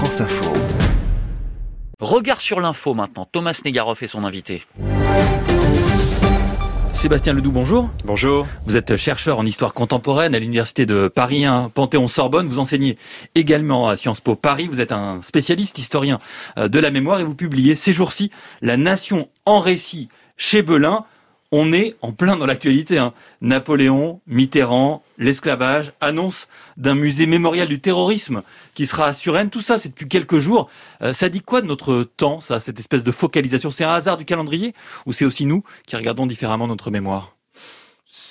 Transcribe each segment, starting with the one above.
France Info. Regard sur l'info maintenant. Thomas Negaroff est son invité. Sébastien Ledoux, bonjour. Bonjour. Vous êtes chercheur en histoire contemporaine à l'université de Paris 1 Panthéon-Sorbonne. Vous enseignez également à Sciences Po Paris. Vous êtes un spécialiste historien euh, de la mémoire et vous publiez ces jours-ci La Nation en récit chez Belin on est en plein dans l'actualité. Hein. Napoléon, Mitterrand, l'esclavage, annonce d'un musée mémorial du terrorisme qui sera à Suresnes. Tout ça, c'est depuis quelques jours. Euh, ça dit quoi de notre temps, ça, cette espèce de focalisation? C'est un hasard du calendrier ou c'est aussi nous qui regardons différemment notre mémoire?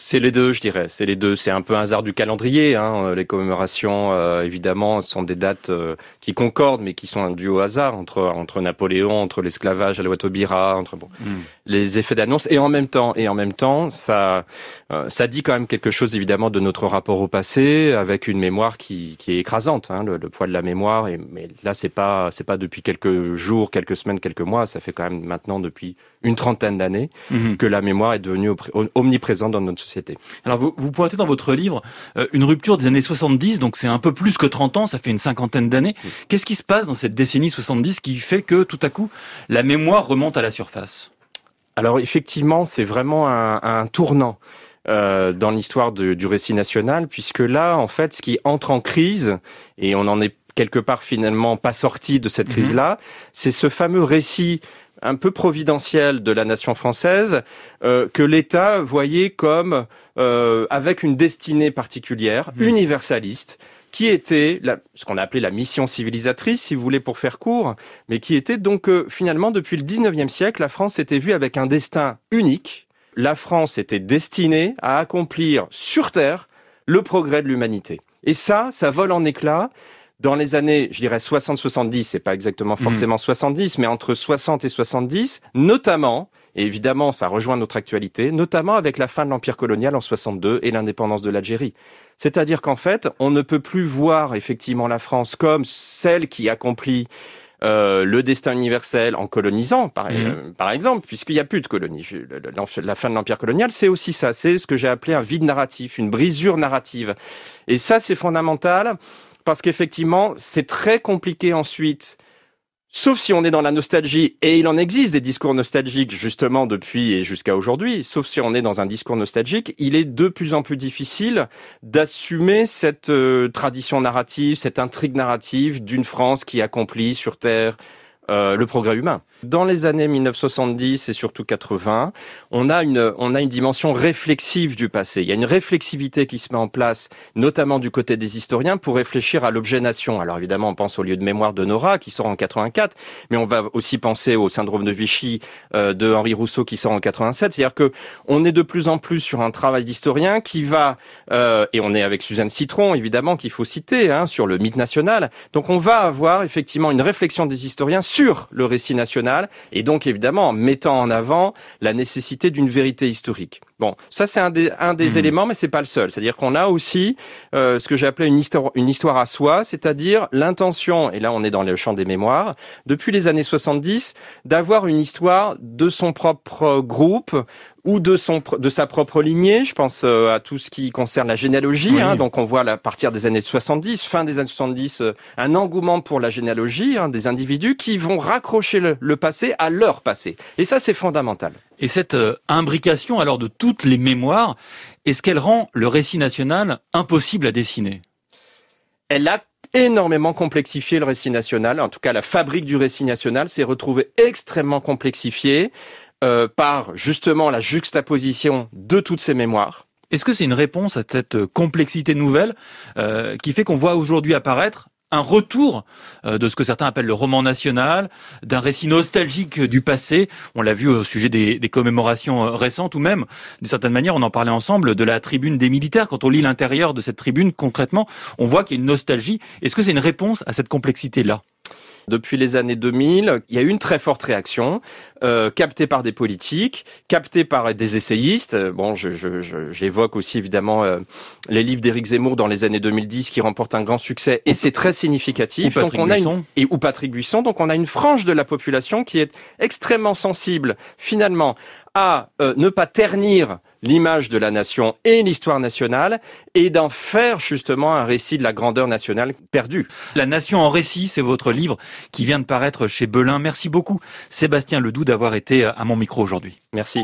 C'est les deux, je dirais. C'est les deux. C'est un peu un hasard du calendrier. Hein. Les commémorations, euh, évidemment, sont des dates euh, qui concordent, mais qui sont dues au hasard entre entre Napoléon, entre l'esclavage à la Watobira, entre bon, hmm. les effets d'annonce. Et en même temps, et en même temps, ça euh, ça dit quand même quelque chose, évidemment, de notre rapport au passé, avec une mémoire qui qui est écrasante. Hein, le, poids de la mémoire. Et, mais là, c'est pas c'est pas depuis quelques jours, quelques semaines, quelques mois. Ça fait quand même maintenant depuis une trentaine d'années hmm. que la mémoire est devenue omniprésente dans notre société. Alors vous, vous pointez dans votre livre euh, une rupture des années 70, donc c'est un peu plus que 30 ans, ça fait une cinquantaine d'années. Qu'est-ce qui se passe dans cette décennie 70 qui fait que tout à coup la mémoire remonte à la surface? Alors effectivement, c'est vraiment un, un tournant. Euh, dans l'histoire du récit national, puisque là, en fait, ce qui entre en crise, et on en est quelque part finalement pas sorti de cette mhm. crise-là, c'est ce fameux récit un peu providentiel de la nation française euh, que l'État voyait comme euh, avec une destinée particulière, mmh. universaliste, qui était ce qu'on a appelé la mission civilisatrice, si vous voulez, pour faire court, mais qui était donc euh, finalement depuis le 19e siècle, la France était vue avec un destin unique. La France était destinée à accomplir sur Terre le progrès de l'humanité. Et ça, ça vole en éclats dans les années, je dirais 60-70, c'est pas exactement mhm. forcément 70, mais entre 60 et 70, notamment, et évidemment ça rejoint notre actualité, notamment avec la fin de l'empire colonial en 62 et l'indépendance de l'Algérie. C'est-à-dire qu'en fait, on ne peut plus voir effectivement la France comme celle qui accomplit euh, le destin universel en colonisant, par, mhm. euh, par exemple, puisqu'il n'y a plus de colonie. La fin de l'empire colonial, c'est aussi ça. C'est ce que j'ai appelé un vide narratif, une brisure narrative. Et ça, c'est fondamental parce qu'effectivement, c'est très compliqué ensuite Sauf si on est dans la nostalgie, et il en existe des discours nostalgiques justement depuis et jusqu'à aujourd'hui, sauf si on est dans un discours nostalgique, il est de plus en plus difficile d'assumer cette euh, tradition narrative, cette intrigue narrative d'une France qui accomplit sur Terre euh, le progrès humain. Dans les années 1970 et surtout 80, on a une on a une dimension réflexive du passé. Il y a une réflexivité qui se met en place, notamment du côté des historiens, pour réfléchir à l'objet nation. Alors évidemment, on pense au lieu de mémoire de Nora qui sort en 84, mais on va aussi penser au syndrome de Vichy euh, de Henri Rousseau qui sort en 87. C'est-à-dire que on est de plus en plus sur un travail d'historien qui va euh, et on est avec Suzanne Citron évidemment qu'il faut citer hein, sur le mythe national. Donc on va avoir effectivement une réflexion des historiens sur le récit national et donc évidemment en mettant en avant la nécessité d'une vérité historique. Bon, ça c'est un des, un des mmh. éléments, mais c'est pas le seul. C'est-à-dire qu'on a aussi euh, ce que j'ai appelé une histoire, une histoire à soi, c'est-à-dire l'intention, et là on est dans le champ des mémoires, depuis les années 70, d'avoir une histoire de son propre groupe ou de son de sa propre lignée. Je pense euh, à tout ce qui concerne la généalogie. Hein, donc on voit à partir des années 70, fin des années 70, euh, un engouement pour la généalogie hein, des individus qui vont raccrocher le, le passé à leur passé. Et ça c'est fondamental. Et cette euh, imbrication alors de toutes les mémoires, est-ce qu'elle rend le récit national impossible à dessiner? Elle a énormément complexifié le récit national. En tout cas, la fabrique du récit national s'est retrouvée extrêmement complexifiée euh, par justement la juxtaposition de toutes ces mémoires. Est-ce que c'est une réponse à cette complexité nouvelle euh, qui fait qu'on voit aujourd'hui apparaître un retour euh, de ce que certains appellent le roman national, d'un récit nostalgique du passé. On l'a vu au sujet des, commémorations euh, récentes ou même, d'une certaine manière, on en parlait ensemble, de la tribune des militaires. Quand on lit l'intérieur de cette tribune, concrètement, on voit qu'il y a une nostalgie. Est-ce que c'est une réponse à cette complexité-là? Depuis les années 2000, il y a eu une très forte réaction, euh, captée par des politiques, captée par des essayistes. Bon, j'évoque aussi évidemment euh, les livres d'Éric Zemmour dans les années 2010 qui remportent un grand succès et c'est très significatif. Ou Patrick donc on a une, et ou Patrick Buisson. Donc on a une frange de la population qui est extrêmement sensible finalement à euh, ne pas ternir l'image de la nation et l'histoire nationale et d'en faire justement un récit de la grandeur nationale perdue. La nation en récit, c'est votre livre qui vient de paraître chez Belin. Merci beaucoup Sébastien Ledoux d'avoir été à mon micro aujourd'hui. Merci.